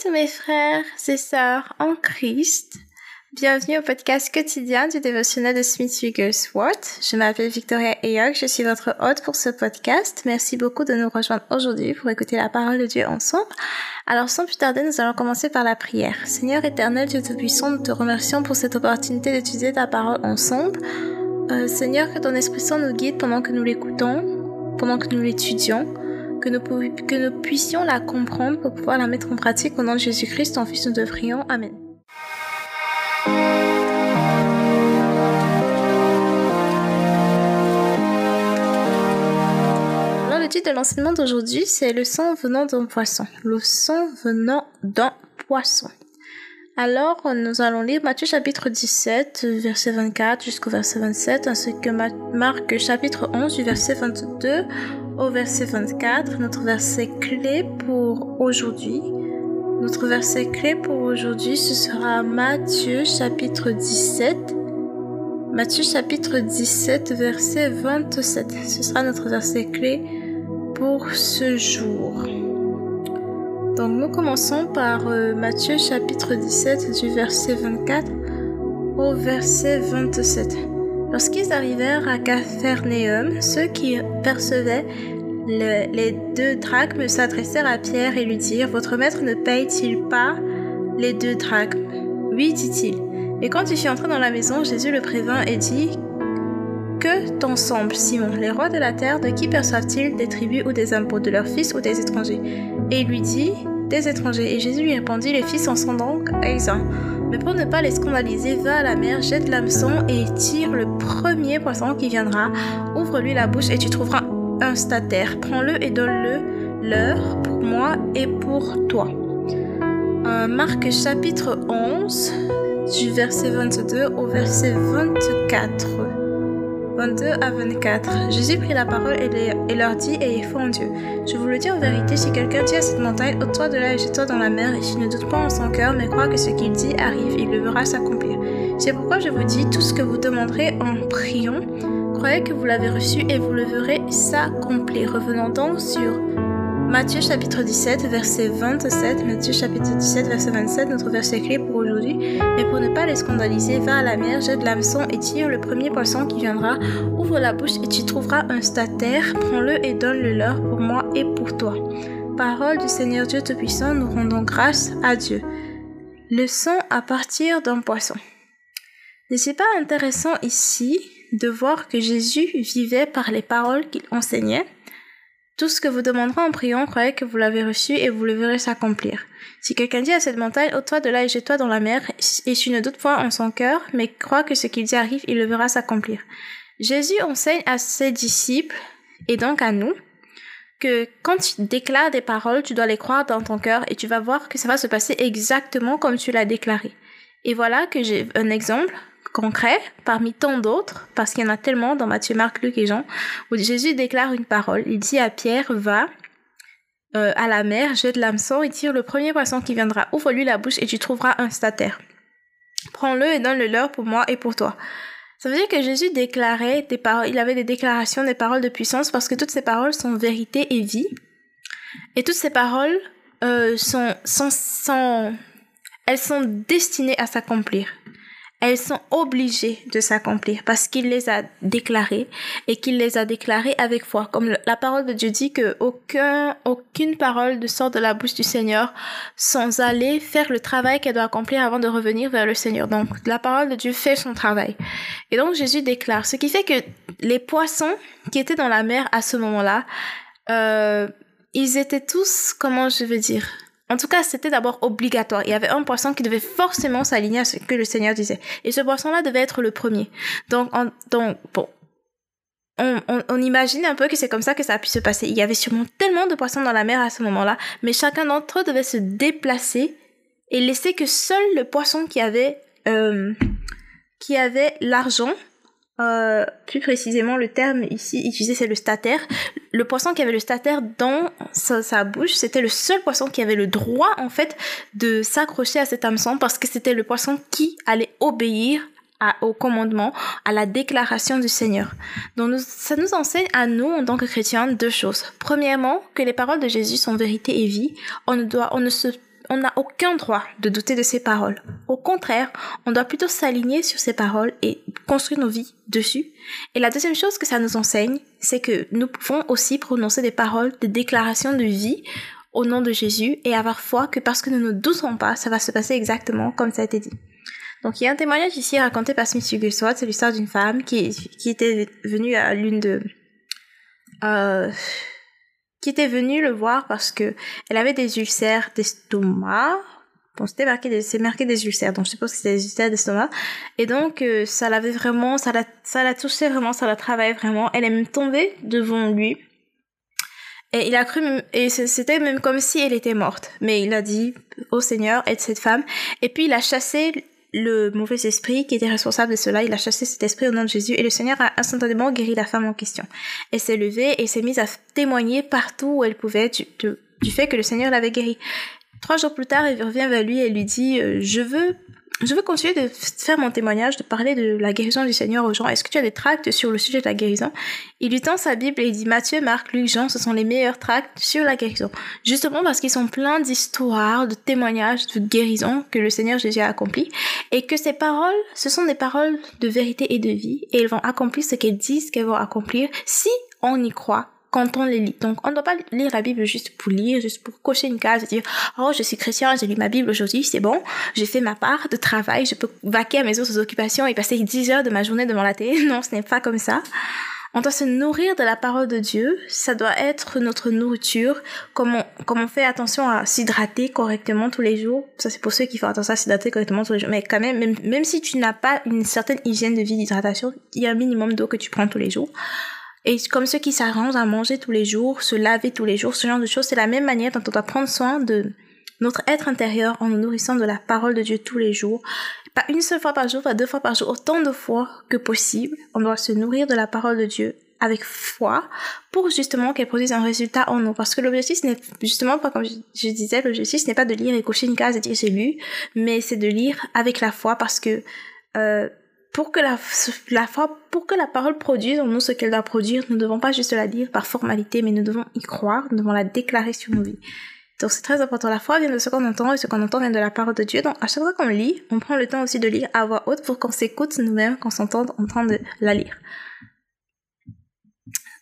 à tous mes frères et sœurs en Christ. Bienvenue au podcast quotidien du dévotionnel de Smith Wigglesworth. Je m'appelle Victoria Ayok, je suis votre hôte pour ce podcast. Merci beaucoup de nous rejoindre aujourd'hui pour écouter la parole de Dieu ensemble. Alors sans plus tarder, nous allons commencer par la prière. Seigneur éternel, Dieu Tout-Puissant, nous te remercions pour cette opportunité d'étudier ta parole ensemble. Euh, Seigneur, que ton Esprit Saint nous guide pendant que nous l'écoutons, pendant que nous l'étudions que nous, puissions la comprendre pour pouvoir la mettre en pratique au nom de Jésus-Christ, ton Fils, nous te prions. Amen. Alors, le titre de l'enseignement d'aujourd'hui, c'est le sang venant d'un poisson. Le sang venant d'un poisson. Alors, nous allons lire Matthieu chapitre 17, verset 24 jusqu'au verset 27, ainsi que Marc chapitre 11, du verset 22 verset 24, notre verset clé pour aujourd'hui. Notre verset clé pour aujourd'hui, ce sera Matthieu chapitre 17. Matthieu chapitre 17, verset 27. Ce sera notre verset clé pour ce jour. Donc nous commençons par euh, Matthieu chapitre 17 du verset 24 au verset 27. Lorsqu'ils arrivèrent à Capharnaüm, ceux qui percevaient les deux drachmes s'adressèrent à Pierre et lui dirent Votre maître ne paye-t-il pas les deux drachmes? Oui, dit-il. Et quand il fut entré dans la maison, Jésus le prévint et dit Que t'en semble, Simon Les rois de la terre, de qui perçoivent-ils des tribus ou des impôts De leurs fils ou des étrangers? Et il lui dit Des étrangers. Et Jésus lui répondit Les fils en sont donc exempts. Mais pour ne pas les scandaliser, va à la mer, jette l'hameçon et tire le premier poisson qui viendra. Ouvre-lui la bouche et tu trouveras un stataire. Prends-le et donne-le leur pour moi et pour toi. Euh, Marc chapitre 11, du verset 22 au verset 24. 22 à 24. Jésus prit la parole et, leur dit Ayez foi en Dieu. Je vous le dis en vérité, si quelqu'un dit cette montagne Ôte-toi de là et jette-toi dans la mer, et s'il ne doute pas en son cœur, mais croit que ce qu'il dit arrive, il le verra s'accomplir. C'est pourquoi je vous dis Tout ce que vous demanderez en priant, croyez que vous l'avez reçu et vous le verrez s'accomplir. Revenons donc sur Matthieu chapitre 17, verset 27. Matthieu chapitre 17, verset 27, notre verset clé Mais pour ne pas les scandaliser, va à la mer, jette l'hameçon et tire le premier poisson qui viendra. Ouvre la bouche et tu trouveras un stataire. Prends-le et donne-le leur pour moi et pour toi. Parole du Seigneur Dieu Tout-Puissant, nous rendons grâce à Dieu. Le sang à partir d'un poisson. N'est-ce pas intéressant ici de voir que Jésus vivait par les paroles qu'il enseignait? Tout ce que vous demanderez en priant, croyez que vous l'avez reçu et vous le verrez s'accomplir. Si quelqu'un dit à cette montagne, ôte-toi de là et jette-toi dans la mer, et tu ne doutes point en son cœur, mais crois que ce qu'il dit arrive, il le verra s'accomplir. Jésus enseigne à ses disciples, et donc à nous, que quand tu déclares des paroles, tu dois les croire dans ton cœur et tu vas voir que ça va se passer exactement comme tu l'as déclaré. Et voilà que j'ai un exemple concret parmi tant d'autres, parce qu'il y en a tellement dans Matthieu, Marc, Luc et Jean, où Jésus déclare une parole. Il dit à Pierre, va euh, à la mer, jette l'hameçon et tire le premier poisson qui viendra. Ouvre-lui la bouche et tu trouveras un stataire. Prends-le et donne-le leur pour moi et pour toi. Ça veut dire que Jésus déclarait des paroles, il avait des déclarations, des paroles de puissance, parce que toutes ces paroles sont vérité et vie. Et toutes ces paroles euh, sont, sont, sont, elles sont destinées à s'accomplir elles sont obligées de s'accomplir parce qu'il les a déclarées et qu'il les a déclarées avec foi. Comme la parole de Dieu dit que aucun, aucune parole ne sort de la bouche du Seigneur sans aller faire le travail qu'elle doit accomplir avant de revenir vers le Seigneur. Donc, la parole de Dieu fait son travail. Et donc, Jésus déclare. Ce qui fait que les poissons qui étaient dans la mer à ce moment-là, euh, ils étaient tous, comment je veux dire, en tout cas, c'était d'abord obligatoire. Il y avait un poisson qui devait forcément s'aligner à ce que le Seigneur disait. Et ce poisson-là devait être le premier. Donc, donc bon, on, on, imagine un peu que c'est comme ça que ça a pu se passer. Il y avait sûrement tellement de poissons dans la mer à ce moment-là, mais chacun d'entre eux devait se déplacer et laisser que seul le poisson qui avait euh, qui avait l'argent euh, plus précisément, le terme ici utilisé, c'est le stataire. Le poisson qui avait le stataire dans sa, bouche, c'était le seul poisson qui avait le droit, en fait, de s'accrocher à cet hameçon parce que c'était le poisson qui allait obéir au commandement, à la déclaration du Seigneur. Donc, ça nous enseigne à nous, en tant que chrétiens, deux choses. Premièrement, que les paroles de Jésus sont vérité et vie. On ne doit, on ne se on n'a aucun droit de douter de ses paroles. Au contraire, on doit plutôt s'aligner sur ses paroles et construire nos vies dessus. Et la deuxième chose que ça nous enseigne, c'est que nous pouvons aussi prononcer des paroles, des déclarations de vie au nom de Jésus et avoir foi que parce que nous ne doutons pas, ça va se passer exactement comme ça a été dit. Donc il y a un témoignage ici raconté par Smith Wigglesworth, c'est l'histoire d'une femme qui, qui était venue à l'une de... Euh, qui était venue le voir parce que elle avait des ulcères d'estomac. Bon, c'était marqué, c'est marqué des ulcères, donc je suppose que c'était des ulcères d'estomac. Et donc, euh, ça l'avait vraiment, ça la, ça la touchait vraiment, ça la travaillait vraiment. Elle est même tombée devant lui. Et il a cru, et c'était même comme si elle était morte. Mais il a dit au Seigneur, aide cette femme. Et puis il a chassé le mauvais esprit qui était responsable de cela. Il a chassé cet esprit au nom de Jésus et le Seigneur a instantanément guéri la femme en question. Elle s'est levée et s'est mise à témoigner partout où elle pouvait du, fait que le Seigneur l'avait guérie. Trois jours plus tard, elle revient vers lui et lui dit, euh, je veux je veux continuer de faire mon témoignage, de parler de la guérison du Seigneur aux gens. Est-ce que tu as des tracts sur le sujet de la guérison? Il lui tend sa Bible et il dit Matthieu, Marc, Luc, Jean, ce sont les meilleurs tracts sur la guérison. Justement parce qu'ils sont pleins d'histoires, de témoignages de guérison que le Seigneur Jésus a accompli et que ces paroles, ce sont des paroles de vérité et de vie et elles vont accomplir ce qu'elles disent qu'elles vont accomplir si on y croit quand on les lit. Donc, on ne doit pas lire la Bible juste pour lire, juste pour cocher une case et dire, oh, je suis chrétien, j'ai lu ma Bible aujourd'hui, c'est bon, j'ai fait ma part de travail, je peux vaquer à mes autres occupations et passer 10 heures de ma journée devant la télé. Non, ce n'est pas comme ça. On doit se nourrir de la parole de Dieu. Ça doit être notre nourriture. Comme on, on fait attention à s'hydrater correctement tous les jours. Ça, c'est pour ceux qui font attention à s'hydrater correctement tous les jours. Mais quand même, même si tu n'as pas une certaine hygiène de vie d'hydratation, il y a un minimum d'eau que tu prends tous les jours. Et comme ceux qui s'arrangent à manger tous les jours, se laver tous les jours, ce genre de choses, c'est la même manière dont on doit prendre soin de notre être intérieur en nous nourrissant de la parole de Dieu tous les jours. Pas une seule fois par jour, pas deux fois par jour, autant de fois que possible. On doit se nourrir de la parole de Dieu avec foi pour justement qu'elle produise un résultat en nous. Parce que l'objectif n'est justement pas comme je, disais, l'objectif n'est pas de lire et cocher une case et dire j'ai lu, mais c'est de lire avec la foi parce que euh, pour que la, la pour que la parole produise en nous ce qu'elle doit produire, nous ne devons pas juste la dire par formalité, mais nous devons y croire, nous devons la déclarer sur nos vies. Donc c'est très important. La foi vient de ce qu'on entend et ce qu'on entend vient de la parole de Dieu. Donc à chaque fois qu'on lit, on prend le temps aussi de lire à voix haute pour qu'on s'écoute nous-mêmes, qu'on s'entende en train de la lire.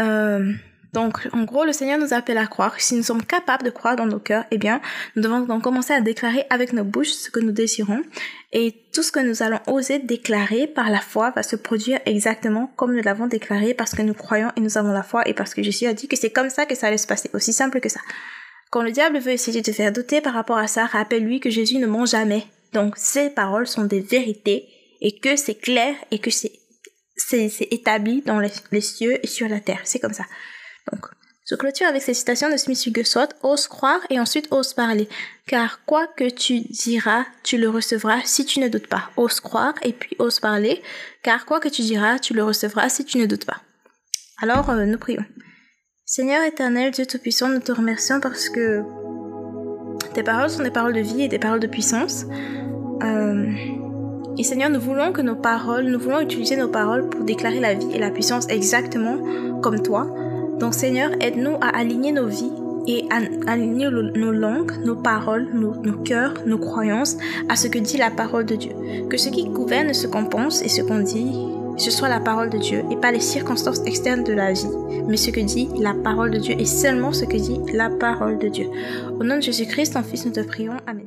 Euh, donc, en gros, le Seigneur nous appelle à croire. Si nous sommes capables de croire dans nos cœurs, eh bien, nous devons donc commencer à déclarer avec nos bouches ce que nous désirons. Et tout ce que nous allons oser déclarer par la foi va se produire exactement comme nous l'avons déclaré parce que nous croyons et nous avons la foi et parce que Jésus a dit que c'est comme ça que ça allait se passer. Aussi simple que ça. Quand le diable veut essayer de te faire douter par rapport à ça, rappelle-lui que Jésus ne ment jamais. Donc, ces paroles sont des vérités et que c'est clair et que c'est établi dans les cieux et sur la terre. C'est comme ça. Donc, je clôture avec ces citations de Smith Wigglesworth. Ose croire et ensuite ose parler. Car quoi que tu diras, tu le recevras si tu ne doutes pas. Ose croire et puis ose parler. Car quoi que tu diras, tu le recevras si tu ne doutes pas. Alors, euh, nous prions. Seigneur éternel, Dieu Tout-Puissant, nous te remercions parce que tes paroles sont des paroles de vie et des paroles de puissance. Euh, et Seigneur, nous voulons que nos paroles, nous voulons utiliser nos paroles pour déclarer la vie et la puissance exactement comme toi. Donc Seigneur, aide-nous à aligner nos vies et à aligner nos langues, nos paroles, nos, cœurs, nos croyances à ce que dit la parole de Dieu. Que ce qui gouverne ce qu'on pense et ce qu'on dit, ce soit la parole de Dieu et pas les circonstances externes de la vie, mais ce que dit la parole de Dieu et seulement ce que dit la parole de Dieu. Au nom de Jésus-Christ, ton Fils, nous te prions. Amen.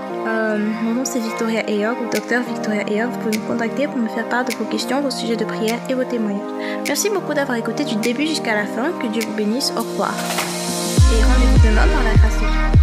Euh, mon nom c'est Victoria Eyog, ou docteur Victoria Eyog. Vous pouvez me contacter pour me faire part de vos questions, vos sujets de prière et vos témoignages. Merci beaucoup d'avoir écouté du début jusqu'à la fin. Que Dieu vous bénisse. Au revoir. Et rendez-vous demain par la grâce.